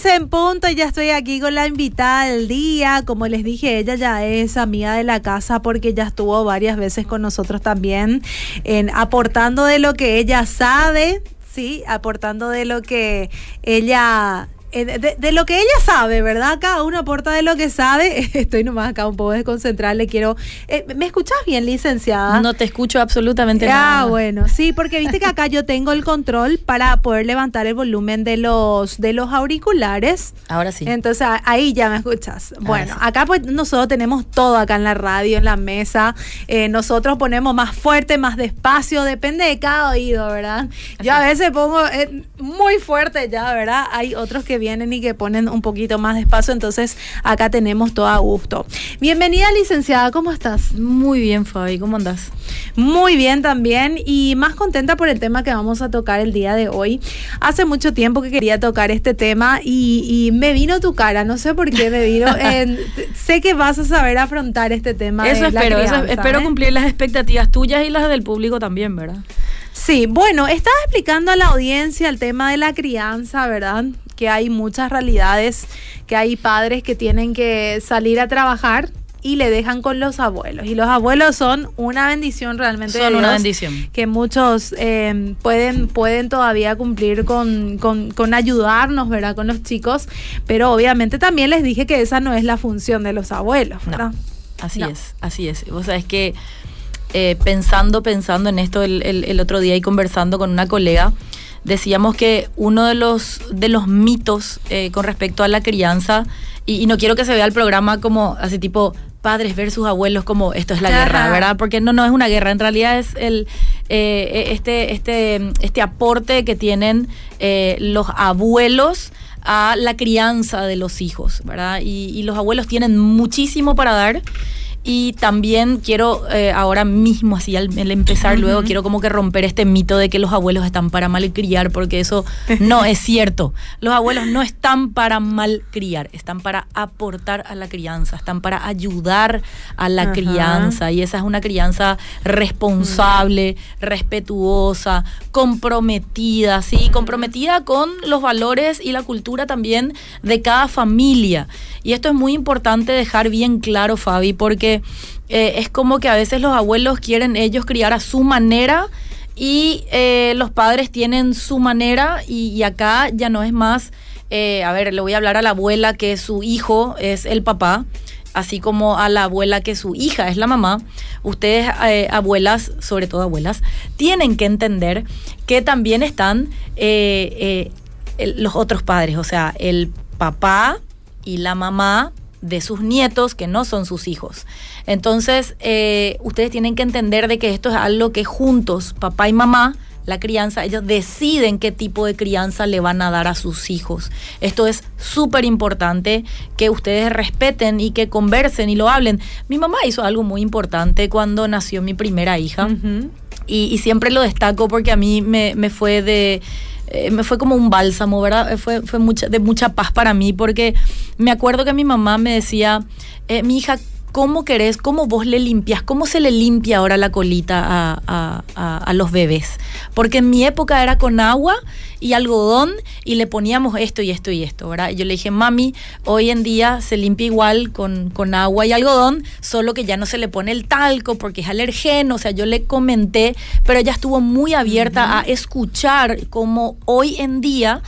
15 en punto, ya estoy aquí con la invitada del día. Como les dije, ella ya es amiga de la casa porque ya estuvo varias veces con nosotros también, en aportando de lo que ella sabe, sí, aportando de lo que ella eh, de, lo que ella sabe, ¿verdad? Cada uno aporta de lo que sabe. Estoy nomás acá un poco desconcentrada, le quiero... Eh, ¿Me escuchas bien, licenciada? No te escucho absolutamente ah, nada. Ah, bueno, sí, porque viste que acá yo tengo el control para poder levantar el volumen de los, de los auriculares. Ahora sí. Entonces ahí ya me escuchas. Bueno, acá pues nosotros tenemos todo acá en la radio, en la mesa. Eh, nosotros ponemos más fuerte, más despacio, depende de cada oído, ¿verdad? Yo a veces pongo muy fuerte ya, ¿verdad? Hay otros que vienen y que ponen un poquito más de espacio, entonces acá tenemos todo a gusto. Bienvenida licenciada, ¿cómo estás? Muy bien Fabi, ¿cómo andas? Muy bien también y más contenta por el tema que vamos a tocar el día de hoy. Hace mucho tiempo que quería tocar este tema y, me vino tu cara, no sé por qué me vino. sé que vas a saber afrontar este tema. Eso espero, espero ¿eh? cumplir las expectativas tuyas y las del público también, ¿verdad? Sí, bueno, estaba explicando a la audiencia el tema de la crianza, ¿verdad? Que hay muchas realidades, que hay padres que tienen que salir a trabajar y le dejan con los abuelos. Y los abuelos son una bendición realmente. Son una bendición. Que muchos eh, pueden, pueden todavía cumplir con, con, ayudarnos, ¿verdad? Con los chicos. Pero obviamente también les dije que esa no es la función de los abuelos, ¿verdad? así es, así es. O sea, es que eh, pensando, pensando en esto el, otro día y conversando con una colega, decíamos que uno de los, de los mitos eh, con respecto a la crianza, y, no quiero que se vea el programa como así tipo padres versus abuelos como esto es la guerra, ¿verdad? Porque no, no es una guerra, en realidad es el eh, este, este, este aporte que tienen los abuelos a la crianza de los hijos, ¿verdad? y los abuelos tienen muchísimo para dar. Y también quiero eh, ahora mismo, así al, empezar luego, quiero como que romper este mito de que los abuelos están para malcriar, porque eso no es cierto. Los abuelos no están para malcriar, están para aportar a la crianza, están para ayudar a la crianza. Y esa es una crianza responsable, respetuosa, comprometida, ¿sí? Comprometida con los valores y la cultura también de cada familia. Y esto es muy importante dejar bien claro, Fabi, porque eh, es como que a veces los abuelos quieren ellos criar a su manera y eh, los padres tienen su manera y, acá ya no es más, eh, a ver, le voy a hablar a la abuela que su hijo es el papá así como a la abuela que su hija es la mamá, ustedes abuelas, sobre todo abuelas, tienen que entender que también están los otros padres, o sea, el papá y la mamá de sus nietos que no son sus hijos. Entonces, eh, ustedes tienen que entender de que esto es algo que juntos, papá y mamá, la crianza, ellos deciden qué tipo de crianza le van a dar a sus hijos. Esto es súper importante que ustedes respeten y que conversen y lo hablen. Mi mamá hizo algo muy importante cuando nació mi primera hija y, siempre lo destaco porque a mí me fue de eh, me fue como un bálsamo, ¿verdad? Eh, fue, fue mucha, de mucha paz para mí porque me acuerdo que mi mamá me decía, eh, mi hija, ¿cómo querés, cómo vos le limpias, cómo se le limpia ahora la colita a, a, los bebés? Porque en mi época era con agua y algodón y le poníamos esto y esto y esto, ¿verdad? Y yo le dije, mami, hoy en día se limpia igual con, con agua y algodón, solo que ya no se le pone el talco porque es alergeno, o sea, yo le comenté, pero ella estuvo muy abierta a escuchar cómo hoy en día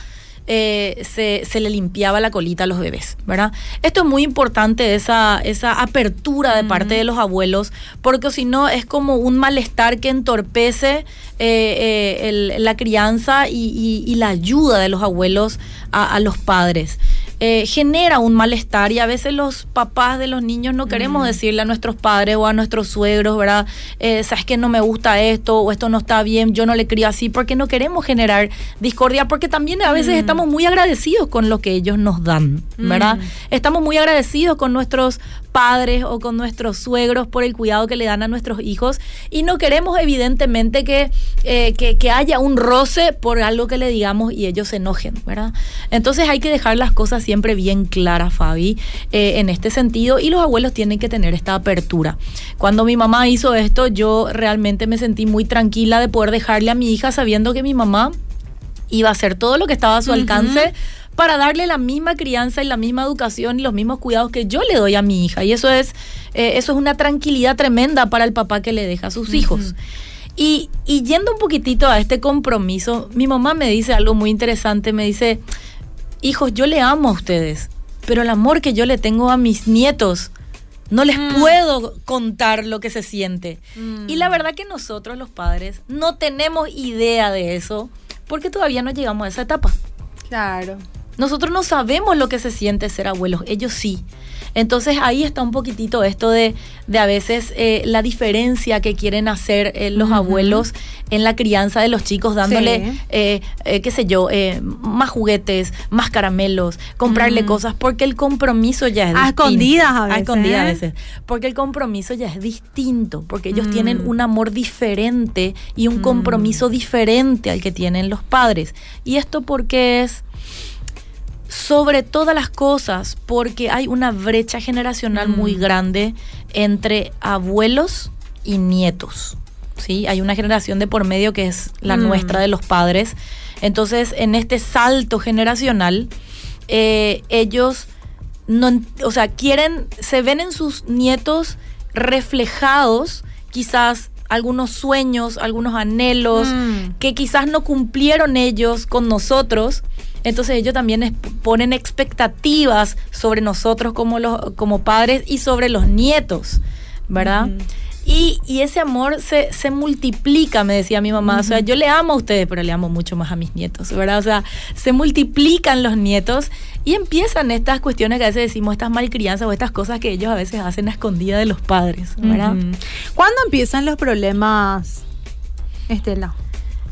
eh, se, le limpiaba la colita a los bebés, ¿verdad? Esto es muy importante, esa, esa apertura de parte de los abuelos, porque si no es como un malestar que entorpece eh, eh, la crianza y, la ayuda de los abuelos a los padres. Eh, genera un malestar y a veces los papás de los niños no queremos decirle a nuestros padres o a nuestros suegros, ¿verdad? Eh, Sabes que no me gusta esto o esto no está bien, yo no le crío así, porque no queremos generar discordia, porque también a veces estamos muy agradecidos con lo que ellos nos dan, ¿verdad? Estamos muy agradecidos con nuestros padres o con nuestros suegros por el cuidado que le dan a nuestros hijos y no queremos evidentemente que, eh, que, haya un roce por algo que le digamos y ellos se enojen, ¿verdad? Entonces hay que dejar las cosas siempre bien claras, Fabi, eh, en este sentido y los abuelos tienen que tener esta apertura. Cuando mi mamá hizo esto, yo realmente me sentí muy tranquila de poder dejarle a mi hija sabiendo que mi mamá iba a hacer todo lo que estaba a su alcance para darle la misma crianza y la misma educación y los mismos cuidados que yo le doy a mi hija. Y eso es, eh, eso es una tranquilidad tremenda para el papá que le deja a sus hijos. Y, y yendo un poquitito a este compromiso, mi mamá me dice algo muy interesante, me dice, hijos, yo le amo a ustedes, pero el amor que yo le tengo a mis nietos, no les Mm. puedo contar lo que se siente. Mm. Y la verdad que nosotros los padres no tenemos idea de eso porque todavía no llegamos a esa etapa. Claro. Nosotros no sabemos lo que se siente ser abuelos, ellos sí. Entonces ahí está un poquitito esto de, de a veces eh, la diferencia que quieren hacer eh, los abuelos en la crianza de los chicos, dándole, Sí. eh, qué sé yo, más juguetes, más caramelos, comprarle cosas, porque el compromiso ya es A distinto. escondidas a veces, escondidas a veces. Porque el compromiso ya es distinto, porque ellos Mm. tienen un amor diferente y un Mm. compromiso diferente al que tienen los padres. ¿Y esto porque es? Sobre todas las cosas, porque hay una brecha generacional Mm. muy grande entre abuelos y nietos. ¿sí? Hay una generación de por medio que es la Mm. nuestra de los padres. Entonces, en este salto generacional, eh, ellos no, o sea, quieren, se ven en sus nietos reflejados quizás algunos sueños, algunos anhelos, Mm. que quizás no cumplieron ellos con nosotros. Entonces ellos también ponen expectativas sobre nosotros como, los, como padres y sobre los nietos, ¿verdad? Y, y ese amor se, se multiplica, me decía mi mamá. O sea, yo le amo a ustedes, pero le amo mucho más a mis nietos, ¿verdad? O sea, se multiplican los nietos y empiezan estas cuestiones que a veces decimos, estas malcrianzas o estas cosas que ellos a veces hacen a escondida de los padres, ¿verdad? ¿Cuándo empiezan los problemas, Estela?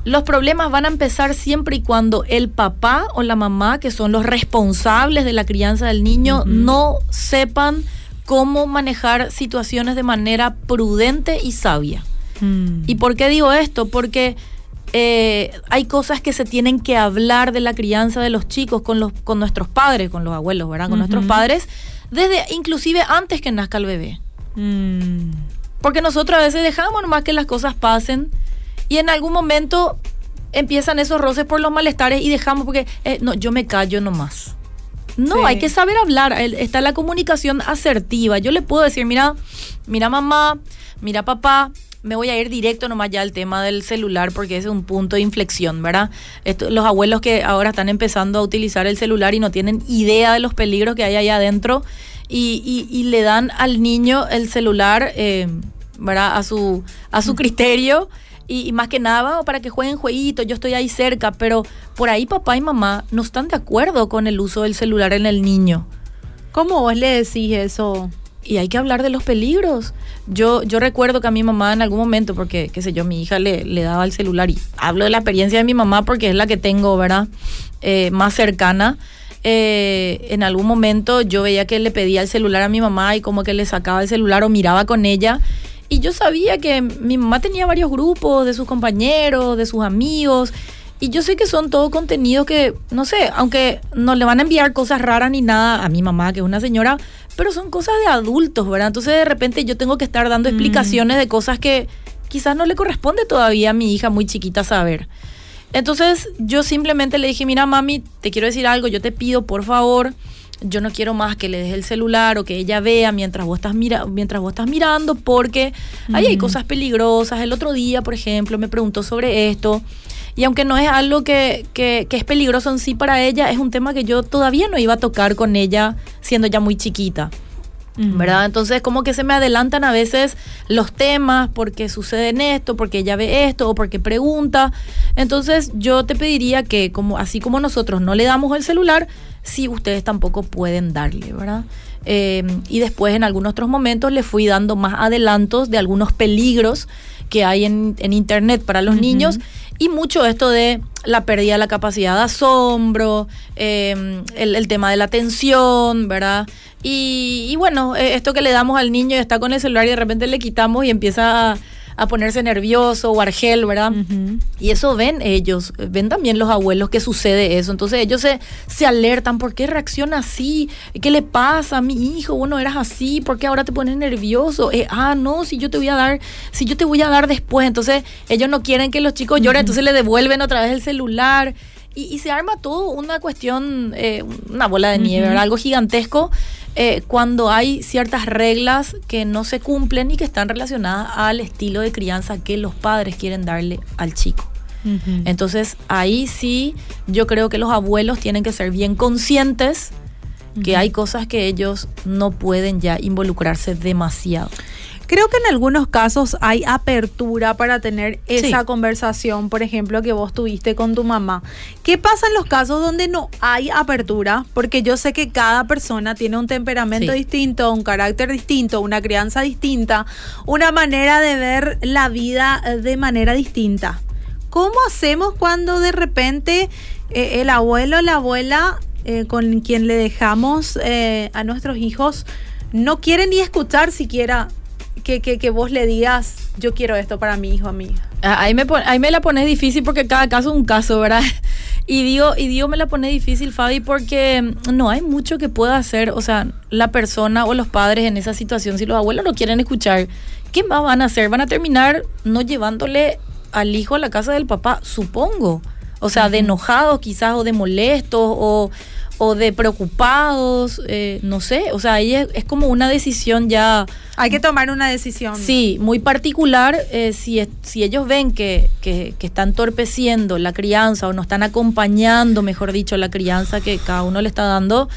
Los problemas van a empezar siempre y cuando el papá o la mamá, que son los responsables de la crianza del niño, no sepan cómo manejar situaciones de manera prudente y sabia. Mm. ¿Y por qué digo esto? Porque eh, hay cosas que se tienen que hablar de la crianza de los chicos con, los, con nuestros padres, con los abuelos, ¿verdad? Con nuestros Ujú. padres, desde inclusive antes que nazca el bebé. Mm. Porque nosotros a veces dejamos nomás que las cosas pasen y en algún momento empiezan esos roces por los malestares y dejamos porque, eh, no, yo me callo nomás. No, Sí. hay que saber hablar. Está la comunicación asertiva. Yo le puedo decir, mira, mira mamá, mira papá, me voy a ir directo nomás ya al tema del celular porque ese es un punto de inflexión, ¿verdad? Esto- los abuelos que ahora están empezando a utilizar el celular y no tienen idea de los peligros que hay allá adentro y, y- y le dan al niño el celular, eh, ¿verdad? A su, a su criterio. Y, y más que nada para que jueguen jueguitos, yo estoy ahí cerca, pero por ahí papá y mamá no están de acuerdo con el uso del celular en el niño. ¿Cómo vos le decís eso? Y hay que hablar de los peligros. Yo, yo recuerdo que a mi mamá en algún momento, porque, qué sé yo, mi hija le, le daba el celular y hablo de la experiencia de mi mamá porque es la que tengo, ¿verdad? Eh, más cercana. Eh, en algún momento yo veía que le pedía el celular a mi mamá y como que le sacaba el celular o miraba con ella. Y yo sabía que mi mamá tenía varios grupos de sus compañeros, de sus amigos. Y yo sé que son todo contenidos que, no sé, aunque no le van a enviar cosas raras ni nada a mi mamá, que es una señora, pero son cosas de adultos, ¿verdad? Entonces de repente yo tengo que estar dando Mm. explicaciones de cosas que quizás no le corresponde todavía a mi hija muy chiquita saber. Entonces yo simplemente le dije, mira mami, te quiero decir algo, yo te pido por favor, yo no quiero más que le dejes el celular o que ella vea mientras vos estás, mira mientras vos estás mirando, porque ahí hay cosas peligrosas. El otro día, por ejemplo, me preguntó sobre esto. Y aunque no es algo que, que, que es peligroso en sí para ella, es un tema que yo todavía no iba a tocar con ella siendo ya muy chiquita. ¿Verdad? Entonces como que se me adelantan a veces los temas porque sucede en esto, porque ella ve esto o porque pregunta. Entonces yo te pediría que como así como nosotros no le damos el celular, sí ustedes tampoco pueden darle, ¿verdad? Eh, y después en algunos otros momentos le fui dando más adelantos de algunos peligros que hay en, en internet para los niños y mucho esto de la pérdida de la capacidad de asombro, el, el tema de la atención, ¿verdad? Y, y bueno, eh, esto que le damos al niño y está con el celular y de repente le quitamos y empieza a, a ponerse nervioso o argel, ¿verdad? Y eso ven ellos, ven también los abuelos que sucede eso. Entonces ellos se, se alertan, ¿por qué reacciona así? ¿Qué le pasa a mi hijo? Bueno, eras así, ¿por qué ahora te pones nervioso? Eh, ah, no, si yo te voy a dar, si yo te voy a dar después. Entonces ellos no quieren que los chicos lloren, entonces le devuelven otra vez el celular. y, se arma todo una cuestión, eh, una bola de nieve, algo gigantesco, eh, cuando hay ciertas reglas que no se cumplen y que están relacionadas al estilo de crianza que los padres quieren darle al chico. Entonces ahí sí yo creo que los abuelos tienen que ser bien conscientes que hay cosas que ellos no pueden ya involucrarse demasiado. Creo que en algunos casos hay apertura para tener esa conversación, por ejemplo, que vos tuviste con tu mamá. ¿Qué pasa en los casos donde no hay apertura? Porque yo sé que cada persona tiene un temperamento distinto, un carácter distinto, una crianza distinta, una manera de ver la vida eh, de manera distinta. ¿Cómo hacemos cuando de repente eh, el abuelo o la abuela eh, con quien le dejamos a nuestros hijos no quiere ni escuchar siquiera que, que, que, vos le digas, yo quiero esto para mi hijo, a mí. Ah, ahí me, ahí me la pones difícil porque cada caso es un caso, ¿verdad? Y digo, y digo, me la pone difícil, Fabi, porque no hay mucho que pueda hacer, o sea, la persona o los padres en esa situación, si los abuelos no quieren escuchar, ¿qué más van a hacer? Van a terminar no llevándole al hijo a la casa del papá, supongo. O sea, de enojados quizás, o de molestos, o o de preocupados, eh, no sé, o sea, ahí es, como una decisión ya... Hay que tomar una decisión. Sí, muy particular, eh, si, si ellos ven que, que, que, están torpeciendo la crianza o no están acompañando, mejor dicho, la crianza que cada uno le está dando,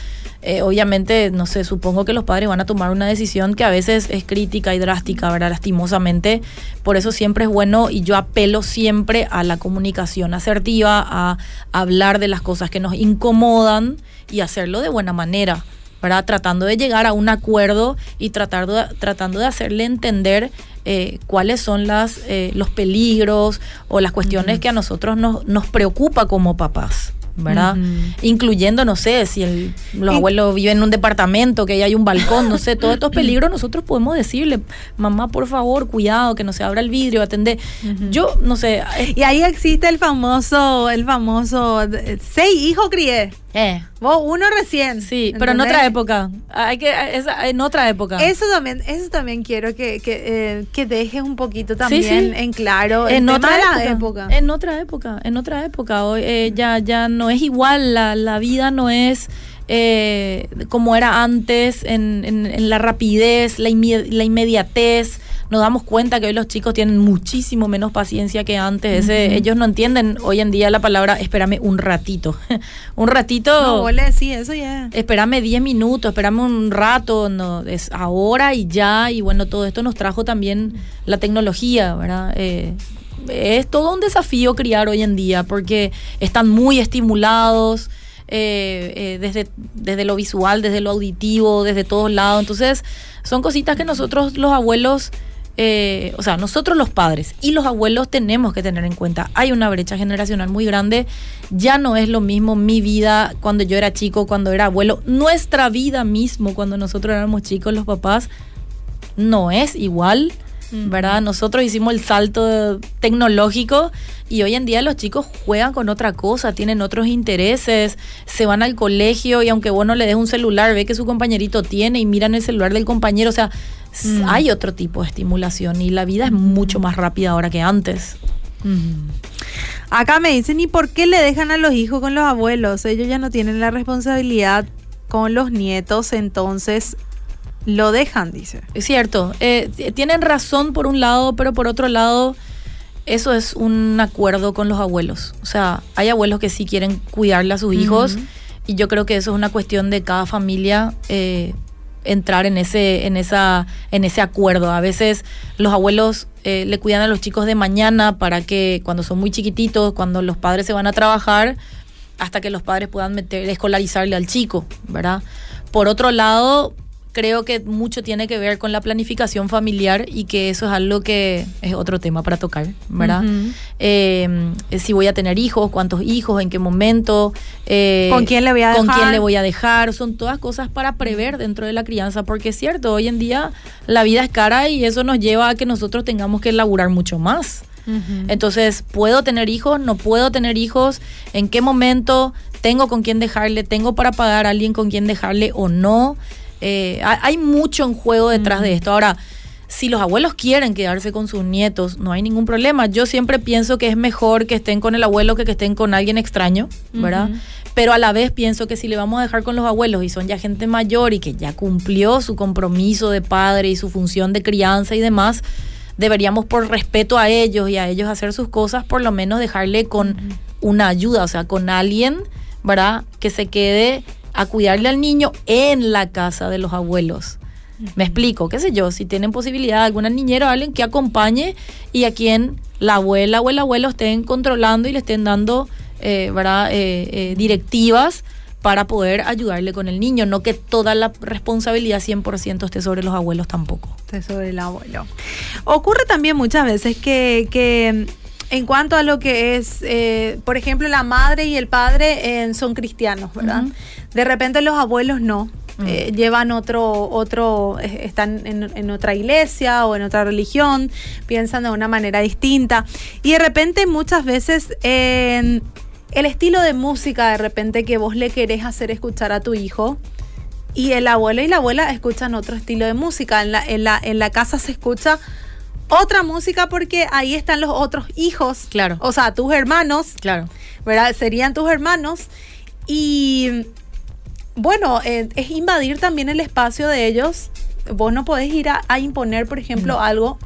eh, obviamente, no sé, supongo que los padres van a tomar una decisión que a veces es crítica y drástica, ¿verdad? Lastimosamente. Por eso siempre es bueno y yo apelo siempre a la comunicación asertiva, a hablar de las cosas que nos incomodan y hacerlo de buena manera. ¿Verdad? Tratando de llegar a un acuerdo y tratar tratando de hacerle entender eh, cuáles son las, eh, los peligros o las cuestiones que a nosotros nos, nos preocupa como papás. ¿verdad? Incluyendo, no sé, si el, los abuelos viven en un departamento, que hay un balcón, no sé, todos estos peligros nosotros podemos decirle, mamá, por favor, cuidado, que no se abra el vidrio, atende. Yo, no sé. Y ahí existe el famoso, el famoso, seis hijos crié. Eh. Vos uno recién. Sí, pero en otra época. Hay que, en otra época. Eso también, eso también quiero que, que, eh, dejes un poquito también en claro. En otra época, En otra época, en otra época. Hoy eh, ya, ya no es igual, la, la vida no es eh, como era antes, en, en, la rapidez, la, la inmediatez nos damos cuenta que hoy los chicos tienen muchísimo menos paciencia que antes. ellos no entienden hoy en día la palabra espérame un ratito. un ratito. No, vos eso ya. Espérame 10 minutos, espérame un rato, no, es ahora y ya. Y bueno, todo esto nos trajo también la tecnología, ¿verdad? Eh, es todo un desafío criar hoy en día porque están muy estimulados. Eh, eh, desde, desde lo visual, desde lo auditivo, desde todos lados. Entonces, son cositas que nosotros los abuelos eh, o sea, nosotros los padres y los abuelos tenemos que tener en cuenta, hay una brecha generacional muy grande, ya no es lo mismo mi vida cuando yo era chico, cuando era abuelo, nuestra vida mismo cuando nosotros éramos chicos, los papás, no es igual. ¿Verdad? Nosotros hicimos el salto tecnológico y hoy en día los chicos juegan con otra cosa, tienen otros intereses, se van al colegio y aunque vos no le des un celular, ve que su compañerito tiene y miran el celular del compañero, o sea, Mm. hay otro tipo de estimulación y la vida es mucho más rápida ahora que antes. Mm. Acá me dicen, ¿y por qué le dejan a los hijos con los abuelos? Ellos ya no tienen la responsabilidad con los nietos, entonces lo dejan, dice. Es cierto, eh, tienen razón por un lado, pero por otro lado, eso es un acuerdo con los abuelos. O sea, hay abuelos que sí quieren cuidarle a sus hijos y yo creo que eso es una cuestión de cada familia. Eh, entrar en ese, en esa, en ese acuerdo. A veces los abuelos eh, le cuidan a los chicos de mañana para que cuando son muy chiquititos, cuando los padres se van a trabajar, hasta que los padres puedan meter, escolarizarle al chico, ¿verdad? Por otro lado, creo que mucho tiene que ver con la planificación familiar y que eso es algo que es otro tema para tocar, ¿verdad? Eh, si voy a tener hijos, cuántos hijos, en qué momento, eh, con quién le voy a dejar, con quién le voy a dejar, son todas cosas para prever dentro de la crianza, porque es cierto, hoy en día la vida es cara y eso nos lleva a que nosotros tengamos que elaborar mucho más. Entonces, ¿puedo tener hijos? ¿No puedo tener hijos? ¿En qué momento tengo con quién dejarle? ¿Tengo para pagar a alguien con quien dejarle o no? Eh, hay mucho en juego detrás de esto. Ahora, si los abuelos quieren quedarse con sus nietos, no hay ningún problema. Yo siempre pienso que es mejor que estén con el abuelo que que estén con alguien extraño, ¿verdad? Pero a la vez pienso que si le vamos a dejar con los abuelos y son ya gente mayor y que ya cumplió su compromiso de padre y su función de crianza y demás, deberíamos por respeto a ellos y a ellos hacer sus cosas, por lo menos dejarle con una ayuda, o sea, con alguien, ¿verdad? Que se quede a cuidarle al niño en la casa de los abuelos. Me explico, qué sé yo, si tienen posibilidad alguna niñera o alguien que acompañe y a quien la abuela o el abuelo estén controlando y le estén dando eh, ¿verdad? Eh, eh, directivas para poder ayudarle con el niño, no que toda la responsabilidad 100% esté sobre los abuelos tampoco. Esté sobre el abuelo. Ocurre también muchas veces que, que en cuanto a lo que es, eh, por ejemplo, la madre y el padre son cristianos, ¿verdad? De repente los abuelos no. Eh, llevan otro, otro, están en, en, otra iglesia o en otra religión, piensan de una manera distinta. Y de repente muchas veces el estilo de música de repente que vos le querés hacer escuchar a tu hijo, y el abuelo y la abuela escuchan otro estilo de música. En la, en la, en la casa se escucha otra música porque ahí están los otros hijos. Claro. O sea, tus hermanos. Claro. ¿Verdad? Serían tus hermanos. Y bueno, eh, es invadir también el espacio de ellos. Vos no podés ir a, imponer, por ejemplo, algo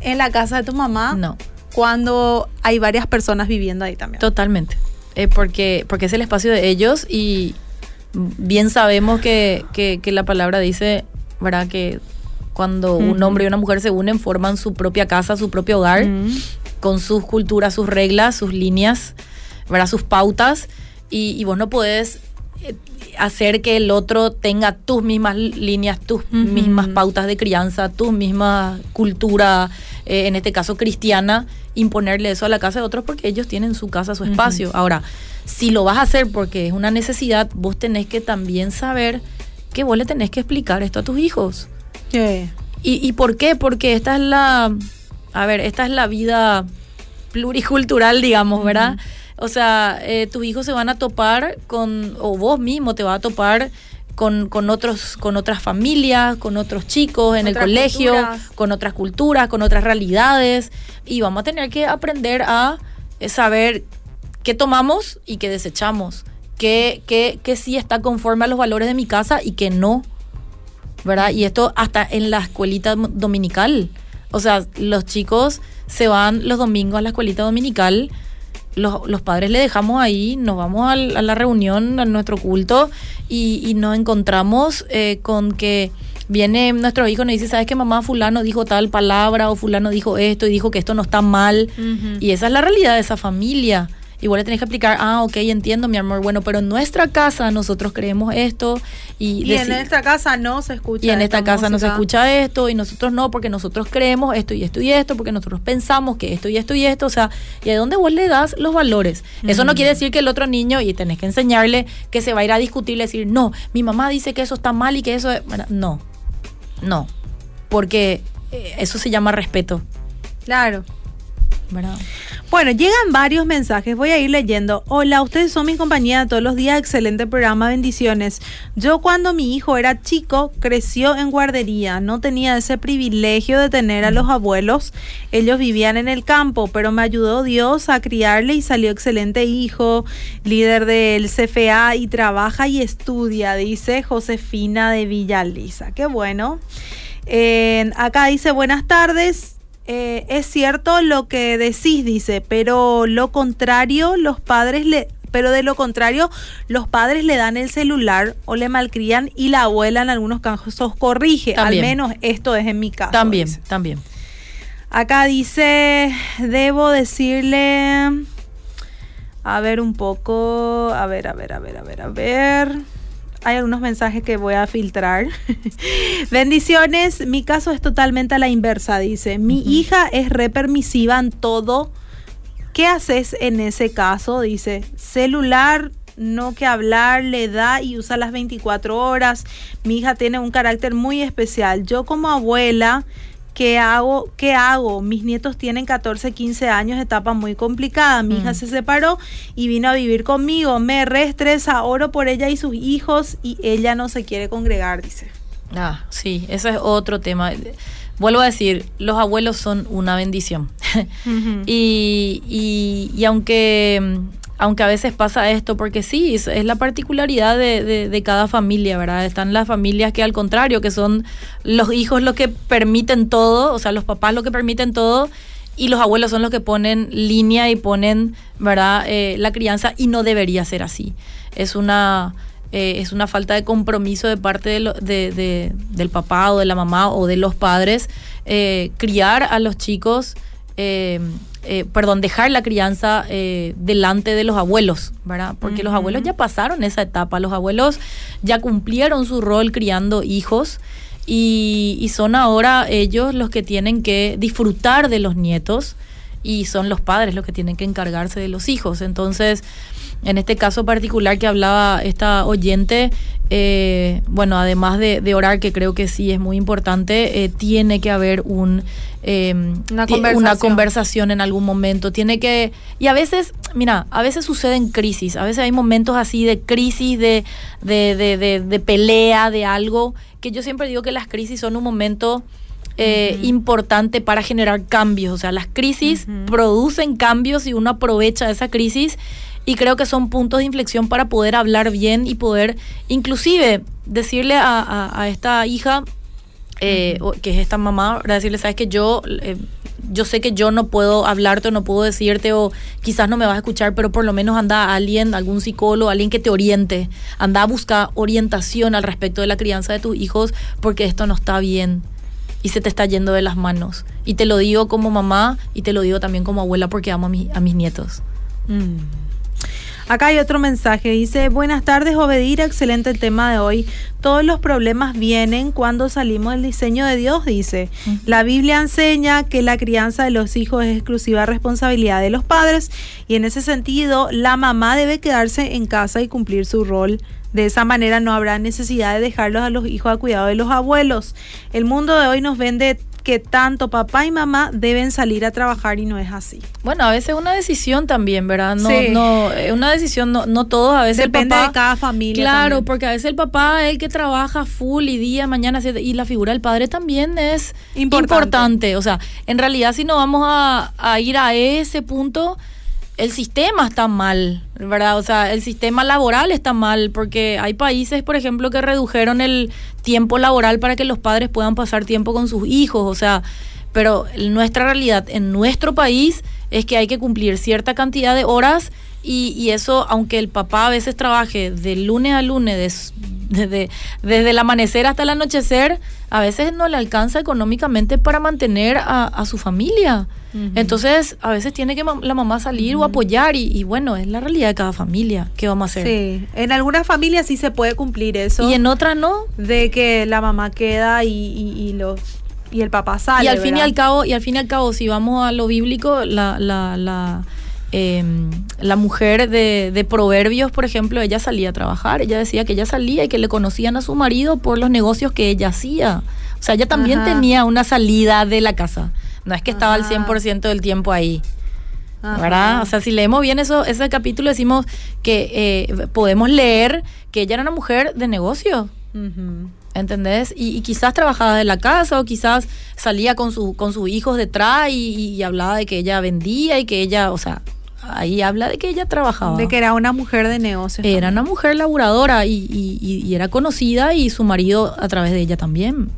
en la casa de tu mamá. No. Cuando hay varias personas viviendo ahí también. Totalmente. Eh, porque, porque es el espacio de ellos y bien sabemos que, que, que la palabra dice, ¿verdad? Que cuando un hombre y una mujer se unen, forman su propia casa, su propio hogar, con sus culturas, sus reglas, sus líneas, ¿verdad? sus pautas. Y, vos no podés eh, hacer que el otro tenga tus mismas líneas, tus mismas pautas de crianza, tu misma cultura, eh, en este caso cristiana, imponerle eso a la casa de otros porque ellos tienen su casa, su espacio. Ahora, si lo vas a hacer porque es una necesidad, vos tenés que también saber que vos le tenés que explicar esto a tus hijos. ¿Y, por qué? Porque esta es la, a ver, esta es la vida pluricultural, digamos, ¿verdad? O sea, eh, tus hijos se van a topar con, o vos mismo te vas a topar con, con, otros, con otras familias, con otros chicos en el colegio, con otras culturas, con otras realidades, y vamos a tener que aprender a eh, saber qué tomamos y qué desechamos, qué, qué, qué sí está conforme a los valores de mi casa y qué no. ¿verdad? Y esto hasta en la escuelita dominical. O sea, los chicos se van los domingos a la escuelita dominical, los, los padres le dejamos ahí, nos vamos a la reunión, a nuestro culto, y, nos encontramos eh, con que viene nuestro hijo y nos dice, ¿sabes qué mamá fulano dijo tal palabra o fulano dijo esto y dijo que esto no está mal? Y esa es la realidad de esa familia igual le tenés que explicar, ah, ok, entiendo, mi amor, bueno, pero en nuestra casa nosotros creemos esto y... Y en esta casa no se escucha Y en esta casa no se escucha esto y nosotros no, porque nosotros creemos esto y esto y esto, porque nosotros pensamos que esto y esto y esto, o sea, ¿y a dónde vos le das los valores? Eso no quiere decir que el otro niño, y tenés que enseñarle que se va a ir a discutir decir, no, mi mamá dice que eso está mal y que eso es... no, no, porque eh, eso se llama respeto. Claro. Bueno, llegan varios mensajes, voy a ir leyendo. Hola, ustedes son mi compañía todos los días, excelente programa, bendiciones. Yo cuando mi hijo era chico, creció en guardería, no tenía ese privilegio de tener a los abuelos, ellos vivían en el campo, pero me ayudó Dios a criarle y salió excelente hijo, líder del CFA y trabaja y estudia, dice Josefina de Villaliza. Qué bueno. acá dice buenas tardes. Eh, es cierto lo que decís, dice, pero lo contrario, los padres le, pero de lo contrario, los padres le dan el celular o le malcrían y la abuela en algunos casos corrige. Al menos esto es en mi caso. También, también. Acá dice, debo decirle, a ver un poco, a ver, a ver, a ver, a ver, a ver hay algunos mensajes que voy a filtrar. Bendiciones. Mi caso es totalmente a la inversa, dice. Mi hija es re permisiva en todo. ¿Qué haces en ese caso? Dice, celular, no que hablar, le da y usa las 24 horas. Mi hija tiene un carácter muy especial. Yo como abuela ¿Qué hago? ¿Qué hago? Mis nietos tienen 14, 15 años, etapa muy complicada. Mi hija mm. se separó y vino a vivir conmigo. Me reestresa, oro por ella y sus hijos y ella no se quiere congregar, dice. Ah, sí, eso es otro tema. vuelvo a decir, los abuelos son una bendición. y, y, aunque, aunque a veces pasa esto, porque sí, es, la particularidad de, de, cada familia, ¿verdad? Están las familias que al contrario, que son los hijos los que permiten todo, o sea, los papás los que permiten todo. Y los abuelos son los que ponen línea y ponen, ¿verdad?, eh, la crianza y no debería ser así. Es una, eh, es una falta de compromiso de parte de del papá o de la mamá o de los padres eh, criar a los chicos, eh, perdón, dejar la crianza delante de los abuelos, ¿verdad? Porque los abuelos ya pasaron esa etapa, los abuelos ya cumplieron su rol criando hijos. Y, y son ahora ellos los que tienen que disfrutar de los nietos y son los padres los que tienen que encargarse de los hijos. Entonces, en este caso particular que hablaba esta oyente, eh, bueno, además de, orar, que creo que sí es muy importante, eh, tiene que haber un, em, una, conversación. en algún momento. Tiene que. Y a veces, mira, a veces suceden crisis, a veces hay momentos así de crisis, de, de, pelea, de algo, que yo siempre digo que las crisis son un momento. Eh, importante para generar cambios. O sea, las crisis producen cambios y uno aprovecha esa crisis y creo que son puntos de inflexión para poder hablar bien y poder inclusive decirle a, esta hija, eh, que es esta mamá, decirle, sabes que yo, eh, yo sé que yo no puedo hablarte o no puedo decirte o quizás no me vas a escuchar, pero por lo menos anda a alguien, algún psicólogo, alguien que te oriente, anda a buscar orientación al respecto de la crianza de tus hijos porque esto no está bien y se te está yendo de las manos. Y te lo digo como mamá y te lo digo también como abuela porque amo a, a mis nietos. Mm. Acá hay otro mensaje, dice, buenas tardes Obedira, excelente el tema de hoy. Todos los problemas vienen cuando salimos del diseño de Dios, dice. La Biblia enseña que la crianza de los hijos es exclusiva responsabilidad de los padres y en ese sentido la mamá debe quedarse en casa y cumplir su rol de esa manera no habrá necesidad de dejarlos a los hijos a cuidado de los abuelos. El mundo de hoy nos vende que tanto papá y mamá deben salir a trabajar y no es así. Bueno, a veces es una decisión también, ¿verdad? No, no, es una decisión, no, no todos, a veces Depende de cada familia. Claro, porque a veces el papá es el que trabaja full y día, mañana, y la figura del padre también es importante. O sea, en realidad si no vamos a, a ir a ese punto, el sistema está mal, ¿verdad? O sea, el sistema laboral está mal, porque hay países, por ejemplo, que redujeron el tiempo laboral para que los padres puedan pasar tiempo con sus hijos, o sea, pero nuestra realidad en nuestro país es que hay que cumplir cierta cantidad de horas y, eso, aunque el papá a veces trabaje de lunes a lunes, desde, desde el amanecer hasta el anochecer, a veces no le alcanza económicamente para mantener a, su familia. Entonces, a veces tiene que la mamá salir o apoyar y, bueno, es la realidad de cada familia. ¿Qué vamos a hacer? Sí, en algunas familias sí se puede cumplir eso. Y en otras no. De que la mamá queda y, y, los y el papá sale. Y al fin y al cabo, y al fin y al cabo, si vamos a lo bíblico, la, la, la Em, la mujer de, Proverbios, por ejemplo, ella salía a trabajar, ella decía que ella salía y que le conocían a su marido por los negocios que ella hacía. O sea, ella también tenía una salida de la casa. No es que estaba al 100% del tiempo ahí. ¿Verdad? O sea, si leemos bien eso, ese capítulo, decimos que eh, podemos leer que ella era una mujer de negocio. ¿Entendés? Y, quizás trabajaba de la casa o quizás salía con, su, con sus hijos detrás y, y, hablaba de que ella vendía y que ella, o sea, ahí habla de que ella trabajaba. De que era una mujer de negocios. Era una mujer laburadora y, y, era conocida y su marido a través de ella también.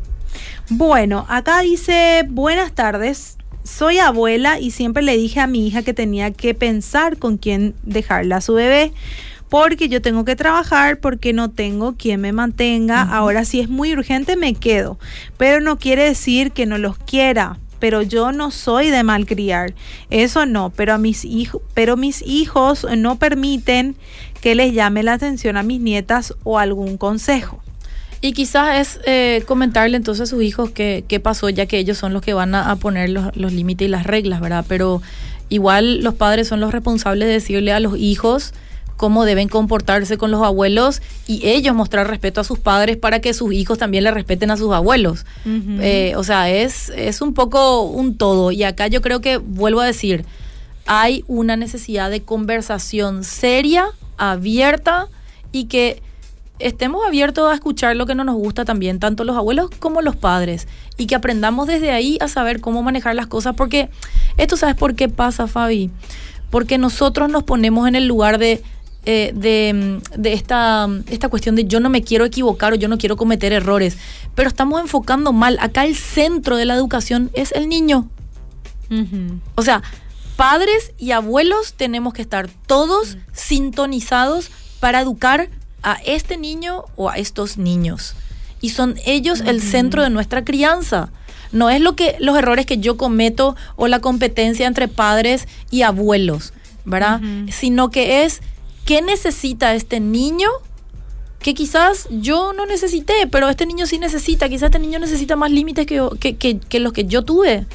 Bueno, acá dice, buenas tardes. Soy abuela y siempre le dije a mi hija que tenía que pensar con quién dejarla a su bebé porque yo tengo que trabajar, porque no tengo quien me mantenga. Ahora si es muy urgente me quedo, pero no quiere decir que no los quiera pero yo no soy de malcriar. Eso no, pero a mis hijos, pero mis hijos no permiten que les llame la atención a mis nietas o algún consejo. Y quizás es eh, comentarle entonces a sus hijos qué, pasó, ya que ellos son los que van a, poner los, los límites y las reglas, ¿verdad? Pero igual los padres son los responsables de decirle a los hijos cómo deben comportarse con los abuelos y ellos mostrar respeto a sus padres para que sus hijos también le respeten a sus abuelos. Eh, o sea, es, es un poco un todo. Y acá yo creo que, vuelvo a decir, hay una necesidad de conversación seria, abierta y que estemos abiertos a escuchar lo que no nos gusta también, tanto los abuelos como los padres, y que aprendamos desde ahí a saber cómo manejar las cosas, porque esto sabes por qué pasa, Fabi, porque nosotros nos ponemos en el lugar de eh, de, de, esta, esta cuestión de yo no me quiero equivocar o yo no quiero cometer errores, pero estamos enfocando mal. Acá el centro de la educación es el niño. O sea, padres y abuelos tenemos que estar todos sintonizados para educar a este niño o a estos niños. Y son ellos el centro de nuestra crianza. No es lo que los errores que yo cometo o la competencia entre padres y abuelos, ¿verdad? Sino que es qué necesita este niño que quizás yo no necesité, pero este niño sí necesita, quizás este niño necesita más límites que, que, los que yo tuve.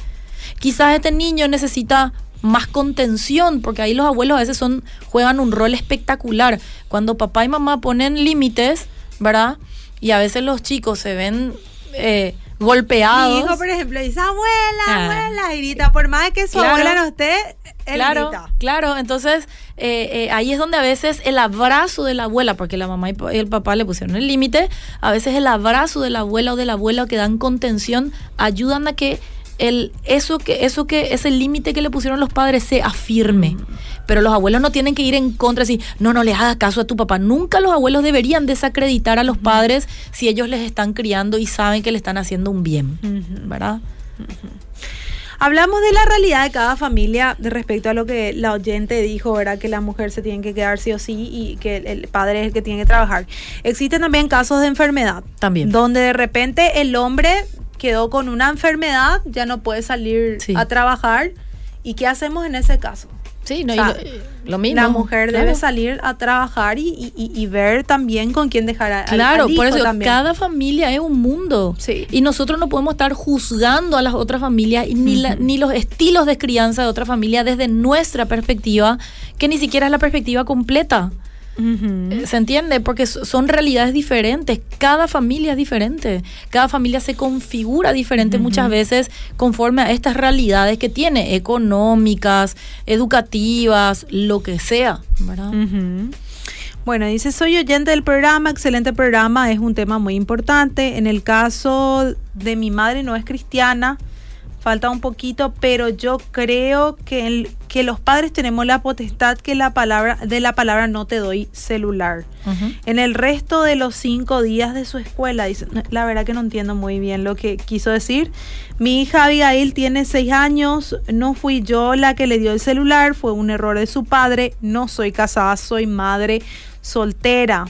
Quizás este niño necesita más contención, porque ahí los abuelos a veces son, juegan un rol espectacular. Cuando papá y mamá ponen límites, ¿verdad? Y a veces los chicos se ven eh, golpeados. Mi hijo, por ejemplo, dice, abuela, ah. abuela, grita, por más que su abuela no esté, claro, Claro, entonces eh, eh, ahí es donde a veces el abrazo de la abuela, porque la mamá y el papá le pusieron el límite, a veces el abrazo de la abuela o de la abuela que dan contención ayudan a que el, eso que, eso que, ese límite que le pusieron los padres se afirme. Mm. Pero los abuelos no tienen que ir en contra, así, no, no le hagas caso a tu papá. Nunca los abuelos deberían desacreditar a los padres si ellos les están criando y saben que le están haciendo un bien, ¿verdad? Hablamos de la realidad de cada familia respecto a lo que la oyente dijo, ¿verdad? Que la mujer se tiene que quedar sí o sí y que el padre es el que tiene que trabajar. Existen también casos de enfermedad. También. Donde de repente el hombre quedó con una enfermedad, ya no puede salir a trabajar. ¿Y qué hacemos en ese caso? Sí, no, lo, mismo. La mujer debe salir a trabajar y, ver también con quién dejar a Claro, por eso cada familia es un mundo. Sí. Y nosotros no podemos estar juzgando a las otras familias ni, ni los estilos de crianza de otra familia desde nuestra perspectiva, que ni siquiera es la perspectiva completa. Eh, ¿Se entiende? Porque son realidades diferentes. Cada familia es diferente. Cada familia se configura diferente muchas veces conforme a estas realidades que tiene, económicas, educativas, lo que sea. Bueno, dice, soy oyente del programa, excelente programa, es un tema muy importante. En el caso de mi madre no es cristiana, falta un poquito, pero yo creo que, que los padres tenemos la potestad que la palabra, de la palabra no te doy celular. En el resto de los cinco días de su escuela, dice, la verdad que no entiendo muy bien lo que quiso decir. Mi hija Abigail tiene seis años, no fui yo la que le dio el celular, fue un error de su padre, no soy casada, soy madre soltera.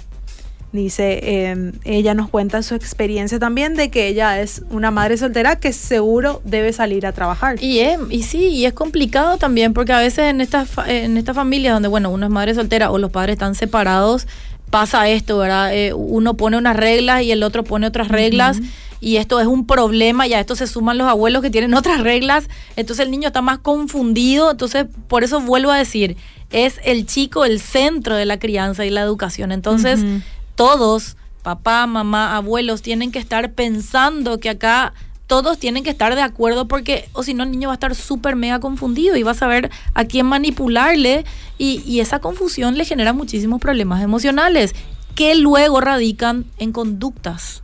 Dice, em, ella nos cuenta su experiencia también de que ella es una madre soltera que seguro debe salir a trabajar. Y, es, y sí, y es complicado también porque a veces en estas en esta familias donde, bueno, uno es madre soltera o los padres están separados, pasa esto, ¿verdad? Eh, uno pone unas reglas y el otro pone otras reglas. Y esto es un problema, y a esto se suman los abuelos que tienen otras reglas, entonces el niño está más confundido, entonces por eso vuelvo a decir, es el chico el centro de la crianza y la educación. Entonces, todos, papá, mamá, abuelos, tienen que estar pensando que acá todos tienen que estar de acuerdo porque o si no el niño va a estar súper mega confundido y va a saber a quién manipularle y, esa confusión le genera muchísimos problemas emocionales que luego radican en conductas,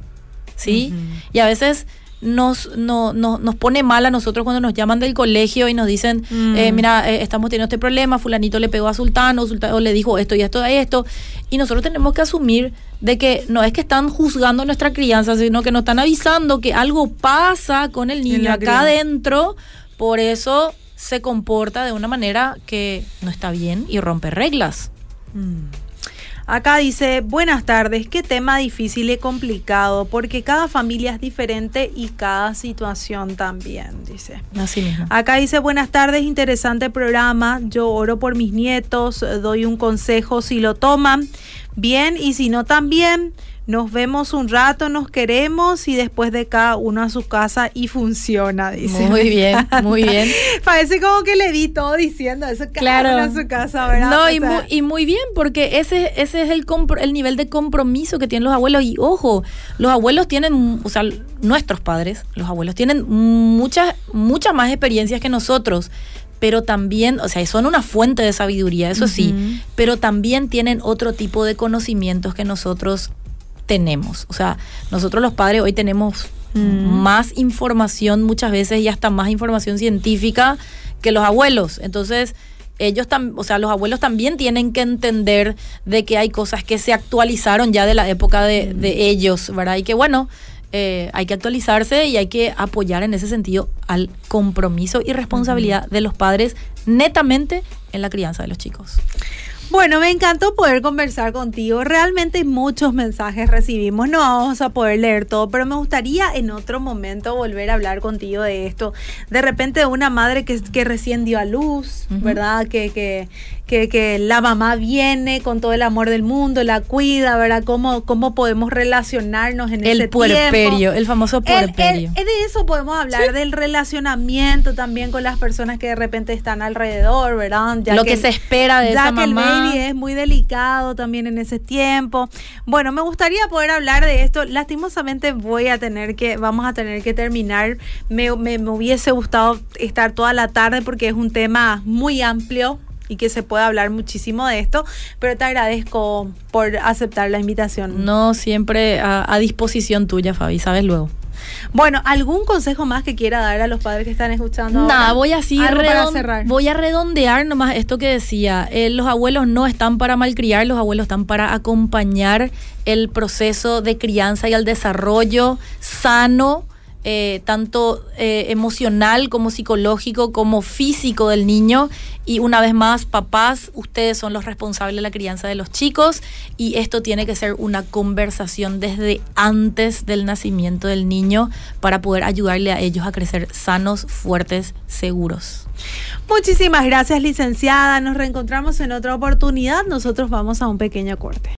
¿sí? Y a veces nos, no, nos pone mal a nosotros cuando nos llaman del colegio y nos dicen, eh, mm. mira, eh, estamos teniendo este problema, fulanito le pegó a Sultano, o le dijo esto y esto y esto, y nosotros tenemos que asumir de que no es que están juzgando nuestra crianza, sino que nos están avisando que algo pasa con el niño acá adentro, por eso se comporta de una manera que no está bien y rompe reglas. Mm. Acá dice, buenas tardes, qué tema difícil y complicado, porque cada familia es diferente y cada situación también, dice. Así mismo. Acá dice, buenas tardes, interesante programa, yo oro por mis nietos, doy un consejo si lo toman bien y si no también nos vemos un rato, nos queremos y después de cada uno a su casa y funciona, dice. Muy bien, muy bien. Parece como que le vi todo diciendo eso, cada uno a su casa, ¿verdad? No, y, muy, y muy, bien, porque ese, ese es el, el nivel de compromiso que tienen los abuelos. Y ojo, los abuelos tienen, o sea, nuestros padres, los abuelos tienen muchas, muchas más experiencias que nosotros pero también, o sea, son una fuente de sabiduría, eso sí, pero también tienen otro tipo de conocimientos que nosotros tenemos. O sea, nosotros los padres hoy tenemos Mm. más información muchas veces y hasta más información científica que los abuelos. Entonces, ellos tam- o sea, los abuelos también tienen que entender de que hay cosas que se actualizaron ya de la época de, de ellos, ¿verdad? Y que bueno, eh, hay que actualizarse y hay que apoyar en ese sentido al compromiso y responsabilidad de los padres netamente en la crianza de los chicos. Bueno, me encantó poder conversar contigo. Realmente muchos mensajes recibimos. No vamos a poder leer todo, pero me gustaría en otro momento volver a hablar contigo de esto. De repente una madre que, que recién dio a luz. ¿verdad? Que, que, que, que la mamá viene con todo el amor del mundo, la cuida, ¿verdad? ¿Cómo, cómo podemos relacionarnos en ese El tiempo? puerperio, el famoso El- puerperio. el- de eso podemos hablar, del relacionamiento también con las personas que de repente están alrededor, ¿verdad? Lo que se espera de ya esa que el mamá. baby es muy delicado también en ese tiempo. Bueno, me gustaría poder hablar de esto. Lastimosamente voy a tener que, vamos a tener que terminar. Me, me- me hubiese gustado estar toda la tarde porque es un tema muy amplio y que se puede hablar muchísimo de esto, pero te agradezco por aceptar la invitación. No siempre a, a disposición tuya, Fabi, sabes luego. Bueno, ¿algún consejo más que quiera dar a los padres que están escuchando? Nada, voy así voy a redondear nomás esto que decía. Eh, los abuelos no están para malcriar, los abuelos están para acompañar el proceso de crianza y el desarrollo sano, eh, tanto eh, emocional como psicológico, como físico del niño. Y una vez más, papás, ustedes son los responsables de la crianza de los chicos y esto tiene que ser una conversación desde antes del nacimiento del niño para poder ayudarle a ellos a crecer sanos, fuertes, seguros. Muchísimas gracias, licenciada. Nos reencontramos en otra oportunidad. Nosotros vamos a un pequeño corte.